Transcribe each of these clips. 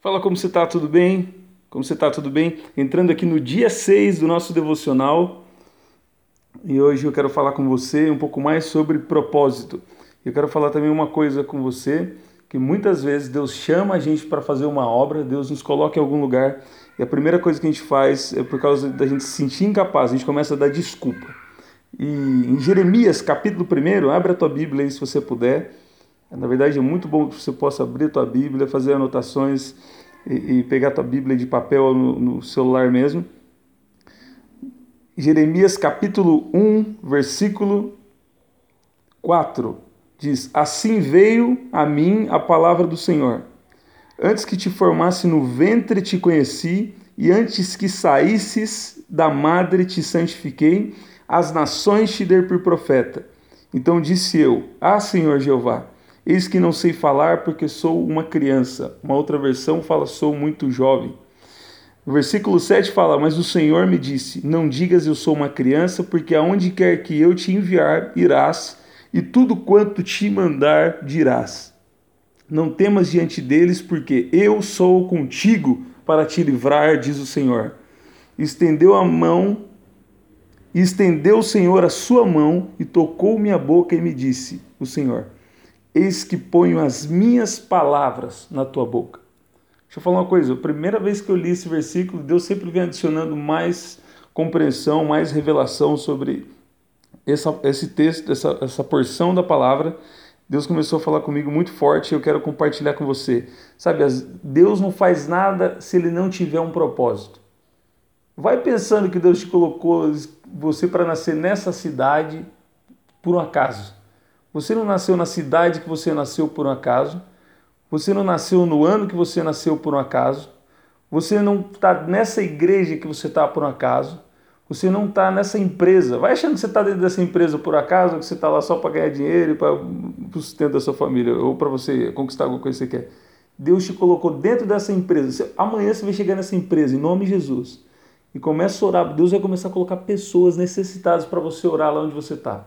Fala como você está, tudo bem? Como você está, tudo bem? Entrando aqui no dia 6 do nosso devocional e hoje eu quero falar com você um pouco mais sobre propósito. Eu quero falar também uma coisa com você, que muitas vezes Deus chama a gente para fazer uma obra, Deus nos coloca em algum lugar e a primeira coisa que a gente faz é por causa da gente se sentir incapaz, a gente começa a dar desculpa. E em Jeremias, capítulo 1, abre a tua Bíblia aí se você puder. Na verdade, é muito bom que você possa abrir a tua Bíblia, fazer anotações e, e pegar a tua Bíblia de papel no, no celular mesmo. Jeremias capítulo 1, versículo 4 diz: Assim veio a mim a palavra do Senhor. Antes que te formasse no ventre te conheci, e antes que saísses da madre te santifiquei, as nações te dei por profeta. Então disse eu: Ah, Senhor Jeová, Eis que não sei falar porque sou uma criança. Uma outra versão fala sou muito jovem. O versículo 7 fala: Mas o Senhor me disse: Não digas eu sou uma criança, porque aonde quer que eu te enviar, irás, e tudo quanto te mandar, dirás. Não temas diante deles, porque eu sou contigo para te livrar, diz o Senhor. Estendeu a mão, estendeu o Senhor a sua mão, e tocou minha boca e me disse: O Senhor Eis que ponho as minhas palavras na tua boca. Deixa eu falar uma coisa. A primeira vez que eu li esse versículo, Deus sempre vem adicionando mais compreensão, mais revelação sobre essa, esse texto, essa, essa porção da palavra. Deus começou a falar comigo muito forte e eu quero compartilhar com você. Sabe, Deus não faz nada se ele não tiver um propósito. Vai pensando que Deus te colocou você para nascer nessa cidade por um acaso. Você não nasceu na cidade que você nasceu por um acaso. Você não nasceu no ano que você nasceu por um acaso. Você não está nessa igreja que você está por um acaso. Você não está nessa empresa. Vai achando que você está dentro dessa empresa por acaso, que você está lá só para ganhar dinheiro e para o sustento da sua família, ou para você conquistar alguma coisa que você quer. Deus te colocou dentro dessa empresa. Você, amanhã você vai chegar nessa empresa, em nome de Jesus. E começa a orar. Deus vai começar a colocar pessoas necessitadas para você orar lá onde você está.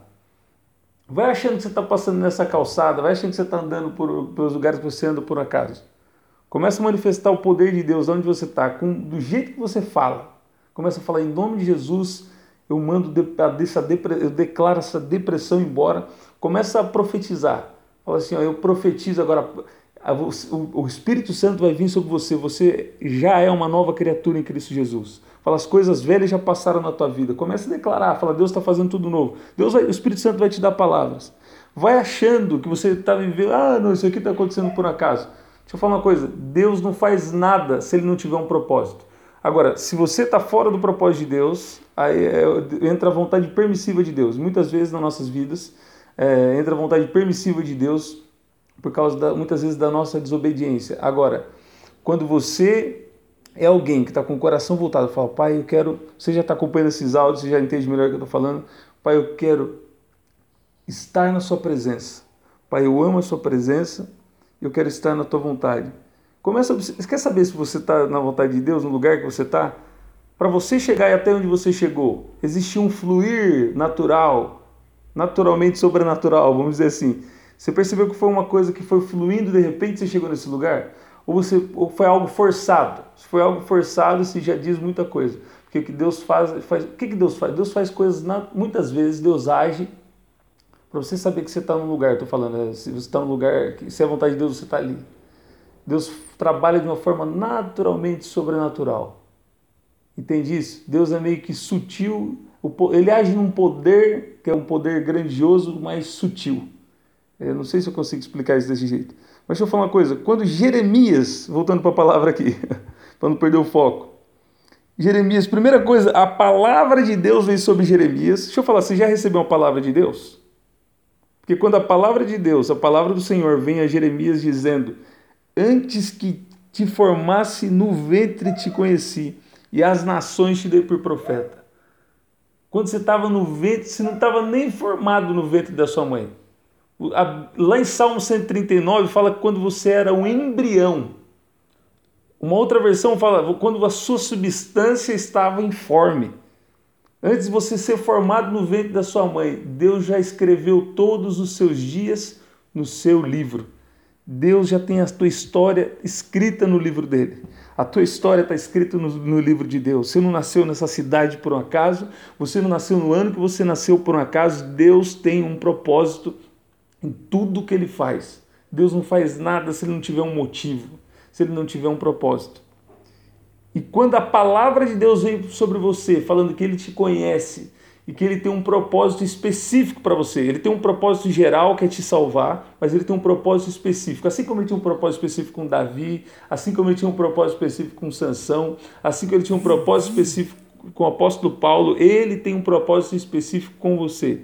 Vai achando que você está passando nessa calçada, vai achando que você está andando por, pelos lugares que você anda por acaso. Começa a manifestar o poder de Deus onde você está, do jeito que você fala. Começa a falar em nome de Jesus, eu mando essa eu declaro essa depressão embora. Começa a profetizar. Fala assim, ó, eu profetizo agora. O Espírito Santo vai vir sobre você. Você já é uma nova criatura em Cristo Jesus. Fala, as coisas velhas já passaram na tua vida. Começa a declarar, fala, Deus está fazendo tudo novo. Deus vai, o Espírito Santo vai te dar palavras. Vai achando que você está vivendo, ah, não, isso aqui está acontecendo por acaso. Deixa eu falar uma coisa, Deus não faz nada se ele não tiver um propósito. Agora, se você está fora do propósito de Deus, aí é, entra a vontade permissiva de Deus. Muitas vezes nas nossas vidas é, entra a vontade permissiva de Deus por causa da, muitas vezes da nossa desobediência. Agora, quando você é alguém que está com o coração voltado, fala, pai, eu quero, você já está acompanhando esses áudios, você já entende melhor o que eu estou falando, pai, eu quero estar na sua presença, pai, eu amo a sua presença, eu quero estar na tua vontade. Começa, você quer saber se você está na vontade de Deus, no lugar que você está? Para você chegar até onde você chegou, existe um fluir natural, naturalmente sobrenatural, vamos dizer assim. Você percebeu que foi uma coisa que foi fluindo de repente você chegou nesse lugar? Ou, você, ou foi algo forçado. Se foi algo forçado, isso já diz muita coisa. Porque o que Deus faz, faz o que, que Deus faz? Deus faz coisas, na, muitas vezes Deus age para você saber que você está num lugar, estou falando, né? se você está num lugar, se é vontade de Deus, você está ali. Deus trabalha de uma forma naturalmente sobrenatural. Entende isso? Deus é meio que sutil, ele age num poder que é um poder grandioso, mas sutil. Eu não sei se eu consigo explicar isso desse jeito. Mas deixa eu falar uma coisa. Quando Jeremias, voltando para a palavra aqui, para não perder o foco. Jeremias, primeira coisa, a palavra de Deus veio sobre Jeremias. Deixa eu falar, você já recebeu uma palavra de Deus? Porque quando a palavra de Deus, a palavra do Senhor vem a Jeremias dizendo: Antes que te formasse no ventre te conheci, e as nações te dei por profeta. Quando você estava no ventre, você não estava nem formado no ventre da sua mãe. Lá em Salmo 139 fala que quando você era um embrião. Uma outra versão fala quando a sua substância estava informe. Antes de você ser formado no ventre da sua mãe, Deus já escreveu todos os seus dias no seu livro. Deus já tem a tua história escrita no livro dele. A tua história está escrita no, no, livro de Deus. Você não nasceu nessa cidade por um acaso, você não nasceu no ano que você nasceu por um acaso. Deus tem um propósito em tudo que ele faz. Deus não faz nada se ele não tiver um motivo, se ele não tiver um propósito. E quando a palavra de Deus vem sobre você, falando que ele te conhece, e que ele tem um propósito específico para você. Ele tem um propósito geral que é te salvar, mas ele tem um propósito específico. Assim como ele tinha um propósito específico com Davi, assim como ele tinha um propósito específico com Sansão, assim como ele tinha um propósito específico com o apóstolo Paulo, ele tem um propósito específico com você.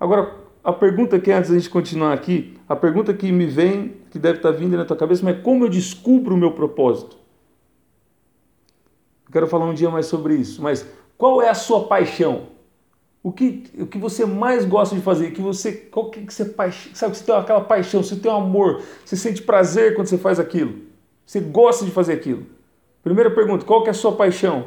Agora, a pergunta que antes da gente continuar aqui, a pergunta que me vem, que deve estar vindo na tua cabeça, mas como eu descubro o meu propósito? Eu quero falar um dia mais sobre isso, mas qual é a sua paixão? O que, o que você mais gosta de fazer? Que você, qual que, que você sabe que você tem aquela paixão, você tem um amor, você sente prazer quando você faz aquilo. Você gosta de fazer aquilo. Primeira pergunta, qual que é a sua paixão?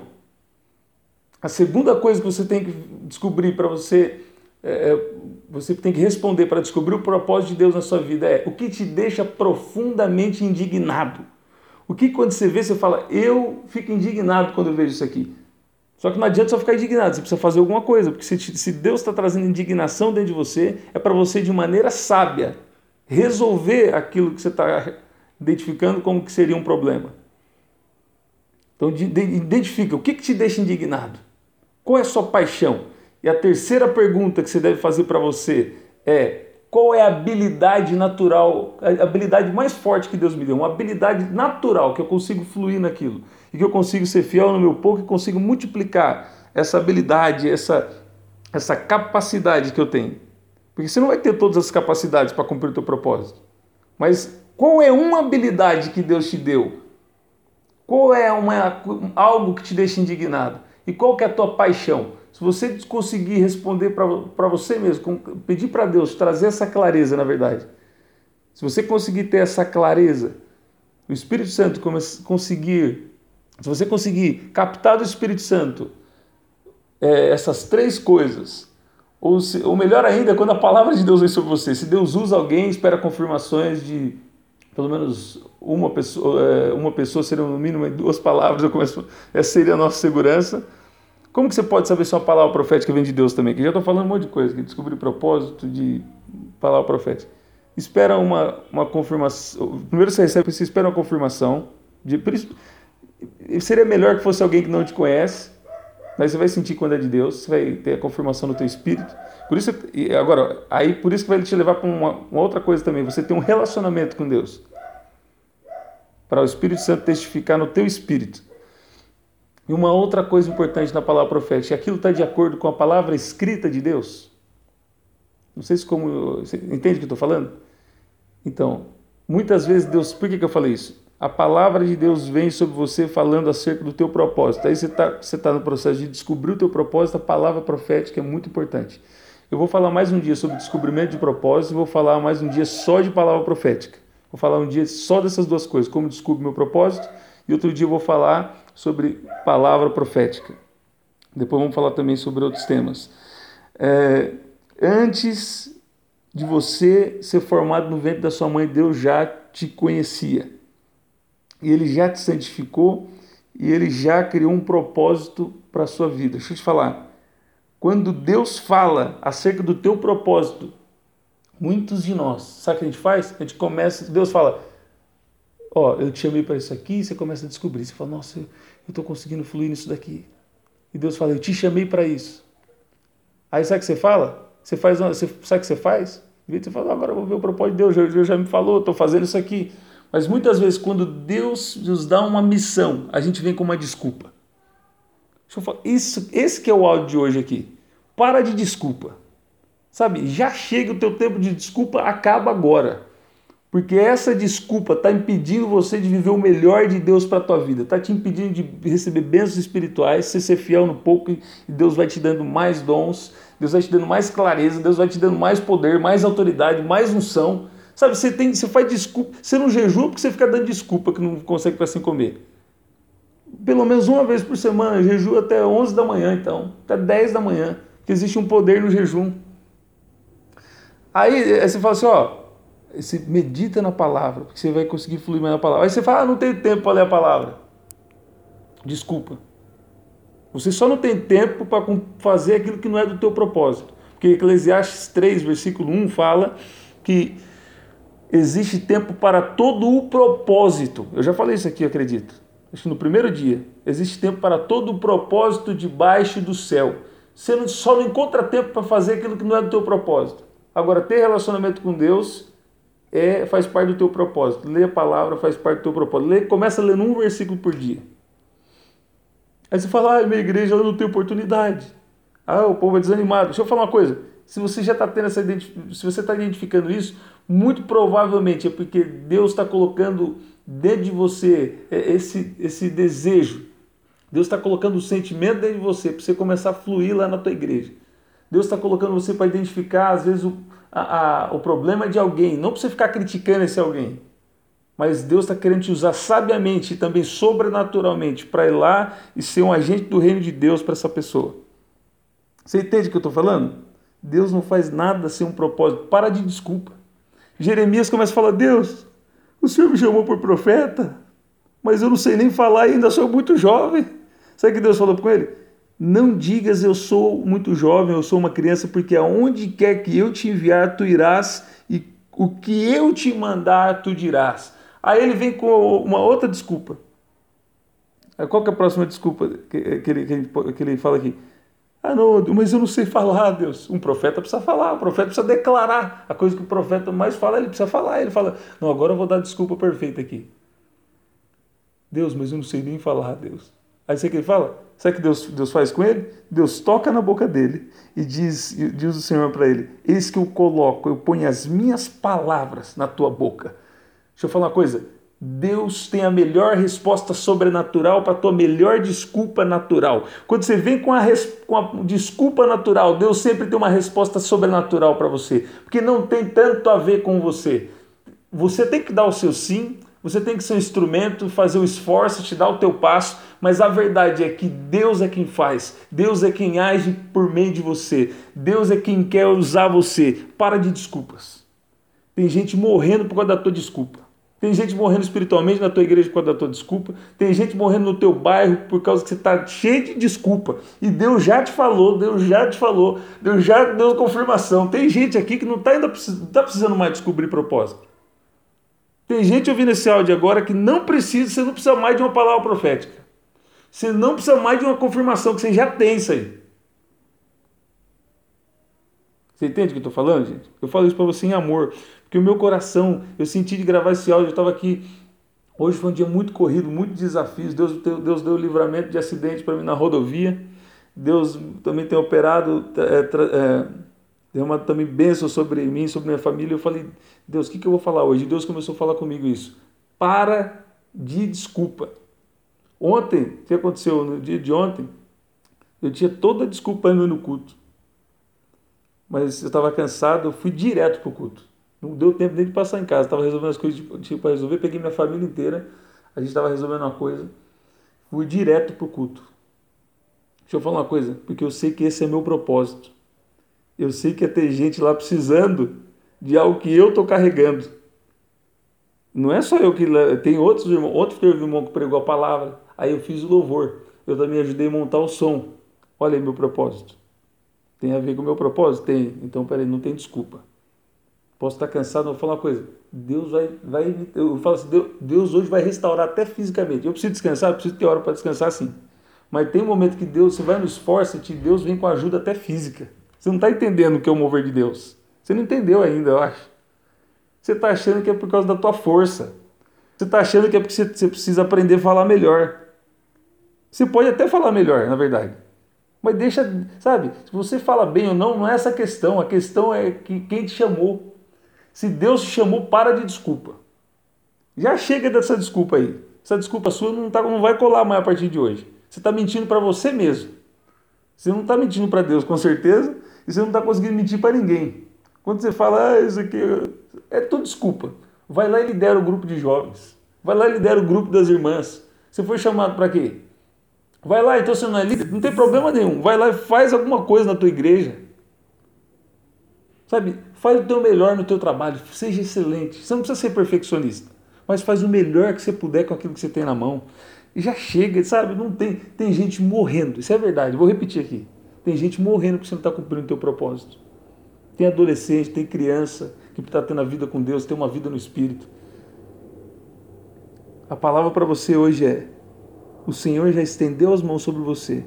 A segunda coisa que você tem que descobrir para você, é, é, você tem que responder para descobrir o propósito de Deus na sua vida é o que te deixa profundamente indignado. O que quando você vê, você fala, eu fico indignado quando eu vejo isso aqui. Só que não adianta só ficar indignado, você precisa fazer alguma coisa, porque se, se Deus está trazendo indignação dentro de você, é para você, de maneira sábia, resolver aquilo que você está identificando como que seria um problema. Então, de, de, identifica o que, que te deixa indignado. Qual é a sua paixão? E a terceira pergunta que você deve fazer para você é: qual é a habilidade natural, a habilidade mais forte que Deus me deu? Uma habilidade natural que eu consigo fluir naquilo e que eu consigo ser fiel no meu pouco e consigo multiplicar essa habilidade, essa, essa capacidade que eu tenho. Porque você não vai ter todas as capacidades para cumprir o teu propósito. Mas qual é uma habilidade que Deus te deu? Qual é uma, algo que te deixa indignado? E qual que é a tua paixão? Se você conseguir responder para você mesmo, pedir para Deus trazer essa clareza, na verdade. Se você conseguir ter essa clareza, o Espírito Santo conseguir se você conseguir captar do Espírito Santo é, essas três coisas, ou, se, ou melhor ainda, quando a palavra de Deus vem sobre você, se Deus usa alguém, espera confirmações de pelo menos uma pessoa, é, uma pessoa seria no mínimo duas palavras, eu começo, essa seria a nossa segurança. Como que você pode saber se uma palavra profética vem de Deus também? Que já estou falando um monte de coisa, que descobri propósito de palavra profética. Espera uma, uma confirmação. Primeiro você recebe, você espera uma confirmação. De, seria melhor que fosse alguém que não te conhece, mas você vai sentir quando é de Deus, você vai ter a confirmação no teu espírito. Por isso, agora, aí por isso que vai te levar para uma, uma outra coisa também, você tem um relacionamento com Deus. Para o Espírito Santo testificar no teu espírito. E uma outra coisa importante na palavra profética, aquilo está de acordo com a palavra escrita de Deus. Não sei se como. Entende o que eu estou falando? Então, muitas vezes Deus. Por que, que eu falei isso? a palavra de Deus vem sobre você falando acerca do teu propósito. Aí você está você tá no processo de descobrir o teu propósito, a palavra profética é muito importante. Eu vou falar mais um dia sobre descobrimento de propósito vou falar mais um dia só de palavra profética. Vou falar um dia só dessas duas coisas, como descubro meu propósito, e outro dia eu vou falar sobre palavra profética. Depois vamos falar também sobre outros temas. É, antes de você ser formado no ventre da sua mãe, Deus já te conhecia e ele já te santificou e ele já criou um propósito para a sua vida. Deixa eu te falar. Quando Deus fala acerca do teu propósito, muitos de nós, sabe o que a gente faz? A gente começa, Deus fala, ó, eu te chamei para isso aqui, e você começa a descobrir. Você fala, nossa, eu estou conseguindo fluir nisso daqui. E Deus fala, eu te chamei para isso. Aí sabe o que você fala? Você faz, você, sabe o que você faz? Você fala, agora eu vou ver o propósito de Deus, Deus já me falou, estou fazendo isso aqui. Mas muitas vezes, quando Deus nos dá uma missão, a gente vem com uma desculpa. Isso, esse que é o áudio de hoje aqui. Para de desculpa. Sabe, já chega o teu tempo de desculpa, acaba agora. Porque essa desculpa está impedindo você de viver o melhor de Deus para a tua vida. Está te impedindo de receber bênçãos espirituais, você ser fiel no pouco e Deus vai te dando mais dons, Deus vai te dando mais clareza, Deus vai te dando mais poder, mais autoridade, mais unção. Sabe, você, tem, você faz desculpa. Você não jejua porque você fica dando desculpa que não consegue para sem comer. Pelo menos uma vez por semana, jejua até 11 da manhã, então, até 10 da manhã, que existe um poder no jejum. Aí, aí você fala assim: ó, Você medita na palavra, porque você vai conseguir fluir mais na palavra. Aí você fala, ah, não tenho tempo para ler a palavra. Desculpa. Você só não tem tempo para fazer aquilo que não é do teu propósito. Porque Eclesiastes 3, versículo 1 fala que existe tempo para todo o propósito. Eu já falei isso aqui, acredito. Acho que no primeiro dia. Existe tempo para todo o propósito debaixo do céu. Você só não encontra tempo para fazer aquilo que não é do teu propósito. Agora, ter relacionamento com Deus é, faz parte do teu propósito. Ler a palavra faz parte do teu propósito. Lê, começa lendo um versículo por dia. Aí você fala, ah, minha igreja eu não tem oportunidade. Ah, o povo é desanimado. Deixa eu falar uma coisa. Se você já está tendo essa se você está identificando isso, muito provavelmente é porque Deus está colocando dentro de você esse, esse desejo. Deus está colocando o sentimento dentro de você para você começar a fluir lá na tua igreja. Deus está colocando você para identificar, às vezes, o, a, a, o problema de alguém, não para você ficar criticando esse alguém. Mas Deus está querendo te usar sabiamente e também sobrenaturalmente para ir lá e ser um agente do reino de Deus para essa pessoa. Você entende o que eu estou falando? Deus não faz nada sem um propósito. Para de desculpa. Jeremias começa a falar: Deus, o Senhor me chamou por profeta, mas eu não sei nem falar ainda, sou muito jovem. Sabe o que Deus falou com ele? Não digas eu sou muito jovem, eu sou uma criança, porque aonde quer que eu te enviar, tu irás, e o que eu te mandar, tu dirás. Aí ele vem com uma outra desculpa. Qual que é a próxima desculpa que, que, ele, que ele fala aqui? Ah, não, mas eu não sei falar, Deus. Um profeta precisa falar, o profeta precisa declarar. A coisa que o profeta mais fala, ele precisa falar. Ele fala, não, agora eu vou dar a desculpa perfeita aqui. Deus, mas eu não sei nem falar, Deus. Aí você que ele fala? Sabe o que Deus, Deus faz com ele? Deus toca na boca dele e diz, diz o Senhor para ele: Eis que eu coloco, eu ponho as minhas palavras na tua boca. Deixa eu falar uma coisa. Deus tem a melhor resposta sobrenatural para a tua melhor desculpa natural. Quando você vem com a, com a desculpa natural, Deus sempre tem uma resposta sobrenatural para você, porque não tem tanto a ver com você. Você tem que dar o seu sim, você tem que ser um instrumento, fazer o esforço, te dar o teu passo, mas a verdade é que Deus é quem faz, Deus é quem age por meio de você, Deus é quem quer usar você. Para de desculpas. Tem gente morrendo por causa da tua desculpa. Tem gente morrendo espiritualmente na tua igreja por causa da tua desculpa. Tem gente morrendo no teu bairro por causa que você está cheio de desculpa. E Deus já te falou, Deus já te falou, Deus já deu confirmação. Tem gente aqui que não está ainda tá precisando mais descobrir propósito. Tem gente ouvindo esse áudio agora que não precisa, você não precisa mais de uma palavra profética. Você não precisa mais de uma confirmação, que você já tem isso aí. Você entende o que eu estou falando, gente? Eu falo isso para você em amor. Porque o meu coração, eu senti de gravar esse áudio, eu estava aqui. Hoje foi um dia muito corrido, muitos desafios. Deus, Deus deu livramento de acidente para mim na rodovia. Deus também tem operado, é, é, deu uma também bênção sobre mim, sobre minha família. Eu falei, Deus, o que, que eu vou falar hoje? Deus começou a falar comigo isso. Para de desculpa. Ontem, o que aconteceu no dia de ontem? Eu tinha toda a desculpa indo no culto. Mas eu estava cansado, eu fui direto para o culto. Não deu tempo nem de passar em casa. Estava resolvendo as coisas tipo, tipo, para resolver. Peguei minha família inteira. A gente estava resolvendo uma coisa. Fui direto para o culto. Deixa eu falar uma coisa. Porque eu sei que esse é meu propósito. Eu sei que ia ter gente lá precisando de algo que eu estou carregando. Não é só eu que. Tem outros irmãos. Outro irmão que pregou a palavra. Aí eu fiz o louvor. Eu também ajudei a montar o som. Olha aí meu propósito. Tem a ver com o meu propósito? Tem. Então, peraí, não tem desculpa. Posso estar cansado, vou falar uma coisa. Deus vai, vai eu falo assim, Deus, Deus hoje vai restaurar até fisicamente. Eu preciso descansar, eu preciso ter hora para descansar sim. Mas tem um momento que Deus, você vai no esforço e Deus vem com ajuda até física. Você não está entendendo o que é o mover de Deus. Você não entendeu ainda, eu acho. Você está achando que é por causa da tua força. Você está achando que é porque você precisa aprender a falar melhor. Você pode até falar melhor, na verdade. Mas deixa, sabe, se você fala bem ou não, não é essa a questão. A questão é que quem te chamou. Se Deus te chamou, para de desculpa. Já chega dessa desculpa aí. Essa desculpa sua não, tá, não vai colar mais a partir de hoje. Você está mentindo para você mesmo. Você não está mentindo para Deus, com certeza, e você não está conseguindo mentir para ninguém. Quando você fala, ah, isso aqui é tudo desculpa. Vai lá e lidera o grupo de jovens. Vai lá e lidera o grupo das irmãs. Você foi chamado para quê? Vai lá, então você não é líder, não tem problema nenhum. Vai lá e faz alguma coisa na tua igreja. Sabe? Faz o teu melhor no teu trabalho, seja excelente. Você não precisa ser perfeccionista, mas faz o melhor que você puder com aquilo que você tem na mão. E já chega, sabe? Não tem, tem gente morrendo. Isso é verdade. Vou repetir aqui. Tem gente morrendo porque você não está cumprindo o teu propósito. Tem adolescente, tem criança que está tendo a vida com Deus, tem uma vida no Espírito. A palavra para você hoje é: o Senhor já estendeu as mãos sobre você.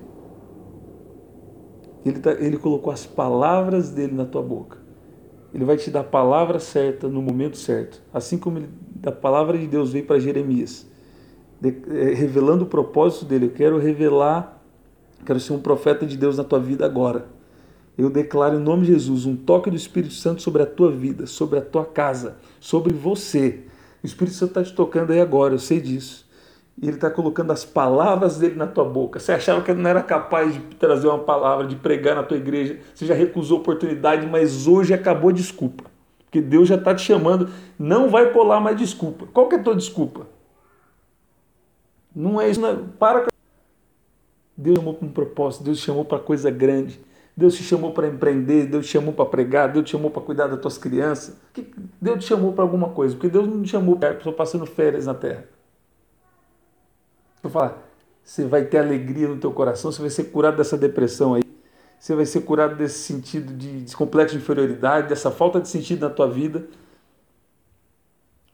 Ele, tá, ele colocou as palavras dele na tua boca. Ele vai te dar a palavra certa no momento certo. Assim como ele, a palavra de Deus veio para Jeremias, de, é, revelando o propósito dele. Eu quero revelar, quero ser um profeta de Deus na tua vida agora. Eu declaro em nome de Jesus um toque do Espírito Santo sobre a tua vida, sobre a tua casa, sobre você. O Espírito Santo está te tocando aí agora, eu sei disso. E ele está colocando as palavras dele na tua boca. Você achava que não era capaz de trazer uma palavra, de pregar na tua igreja. Você já recusou a oportunidade, mas hoje acabou a desculpa. Porque Deus já está te chamando. Não vai colar mais desculpa. Qual que é a tua desculpa? Não é isso. Não é... Para. Deus chamou para um propósito. Deus chamou para coisa grande. Deus te chamou para empreender, Deus te chamou para pregar, Deus te chamou para cuidar das tuas crianças. Deus te chamou para alguma coisa, porque Deus não te chamou para passando férias na terra. Eu falar, você vai ter alegria no teu coração, você vai ser curado dessa depressão aí, você vai ser curado desse sentido de, de complexo de inferioridade, dessa falta de sentido na tua vida.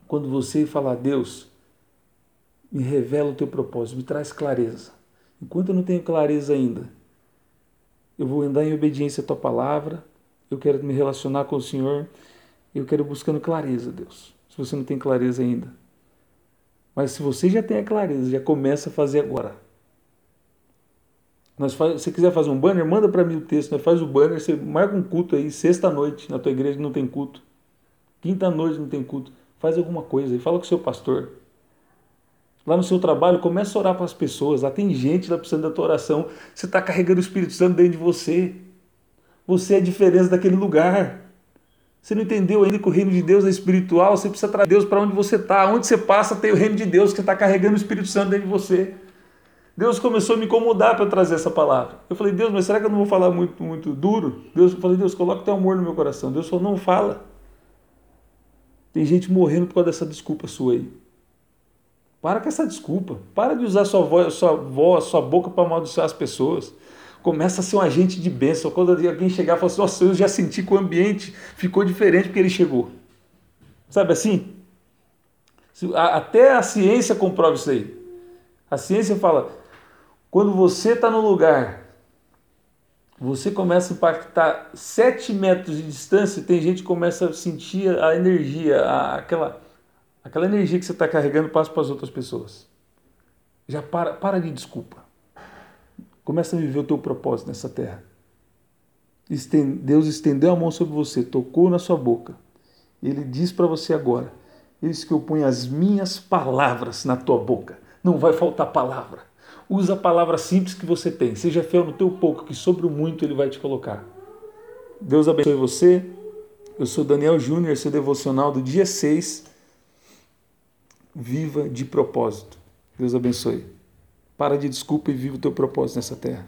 Quando você falar, Deus, me revela o teu propósito, me traz clareza. Enquanto eu não tenho clareza ainda, eu vou andar em obediência à tua palavra, eu quero me relacionar com o Senhor, eu quero buscando clareza, Deus. Se você não tem clareza ainda. Mas se você já tem a clareza, já começa a fazer agora. Nós faz, se você quiser fazer um banner, manda para mim o texto, nós faz o banner, você marca um culto aí, sexta-noite, na tua igreja não tem culto. Quinta-noite não tem culto. Faz alguma coisa aí, fala com o seu pastor. Lá no seu trabalho, começa a orar para as pessoas. Lá tem gente lá precisando da tua oração. Você está carregando o Espírito Santo dentro de você. Você é a diferença daquele lugar. Você não entendeu ainda que o reino de Deus é espiritual? Você precisa trazer Deus para onde você está. Onde você passa, tem o reino de Deus que está carregando o Espírito Santo dentro de você. Deus começou a me incomodar para trazer essa palavra. Eu falei, Deus, mas será que eu não vou falar muito, muito duro? Deus, eu falei, Deus, coloca teu amor no meu coração. Deus falou, não fala. Tem gente morrendo por causa dessa desculpa sua aí. Para com essa desculpa. Para de usar sua voz, sua voz, sua boca para amaldiçoar as pessoas. Começa a ser um agente de bênção. Quando alguém chegar e falar assim, eu já senti que o ambiente ficou diferente porque ele chegou. Sabe assim? Até a ciência comprova isso aí. A ciência fala, quando você está no lugar, você começa a impactar 7 metros de distância, tem gente que começa a sentir a energia, a, aquela Aquela energia que você está carregando passa para as outras pessoas. Já para, para de desculpa. Começa a viver o teu propósito nessa terra. Deus estendeu a mão sobre você, tocou na sua boca. Ele diz para você agora: Eis que eu ponho as minhas palavras na tua boca. Não vai faltar palavra. Usa a palavra simples que você tem. Seja fiel no teu pouco, que sobre o muito ele vai te colocar. Deus abençoe você. Eu sou Daniel Júnior, seu devocional do dia 6 viva de propósito. Deus abençoe. Para de desculpa e viva o teu propósito nessa terra.